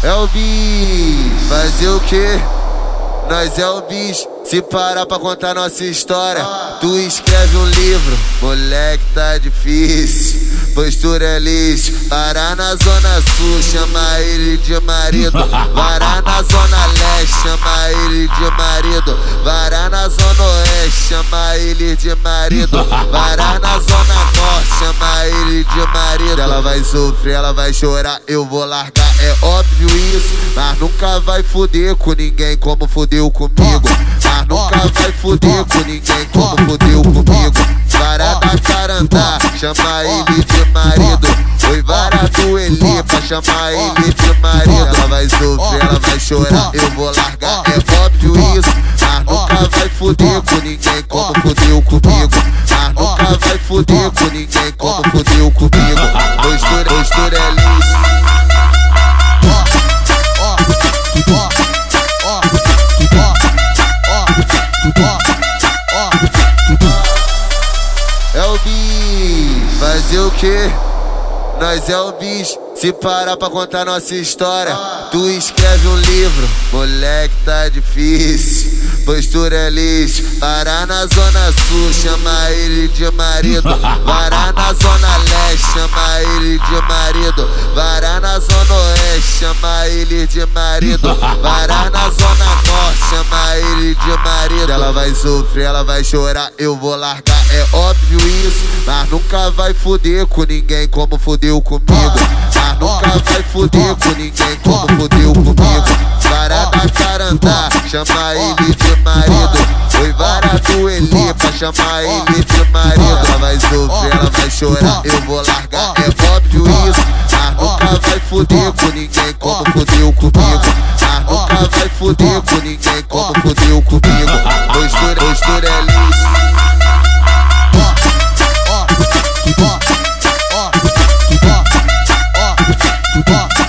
É o bis, fazer o quê? Nós é o bis, se parar pra contar nossa história. Tu escreve um livro, moleque tá difícil. Postura é lixo, parar na zona sul, chama ele de marido. Varar na zona leste, chama ele de marido. Varar na zona oeste, chama ele de marido. Varar na zona norte, chama ele de marido. Ela vai sofrer, ela vai chorar, eu vou largar, é óbvio isso. Mas nunca vai fuder com ninguém como fudeu comigo. Mas nunca vai fuder com ninguém como fudeu comigo. Vara da Carandá, chama ele de marido. Oi, vara do Eli, pra chamar ele de marido. Ela vai sofrer, ela vai chorar, eu vou largar, é óbvio isso. Mas nunca vai fuder com ninguém como fudeu comigo. Mas nunca vai fuder com ninguém como fudeu comigo. Postura, postura é. É o bis, fazer o quê? Nós é o bis, se parar pra contar nossa história. Tu escreve um livro, moleque tá difícil. Postura é lixo, parar na zona sul, chama ele de marido. Varar na zona leste, chama ele de marido. Varar na zona oeste, chama ele de marido. Varar na zona Ela vai sofrer, ela vai chorar, eu vou largar, é óbvio isso. Mas nunca vai fuder com ninguém como fudeu comigo. Mas nunca vai fuder com ninguém como fudeu comigo. Vara da Carandá, chama ele de marido. Oi, vara do Eli, pra chamar ele de marido. Ela vai sofrer, ela vai chorar, eu vou largar, é óbvio isso. Mas nunca vai fuder com ninguém como fudeu comigo. Mas nunca vai fuder com ninguém Ó,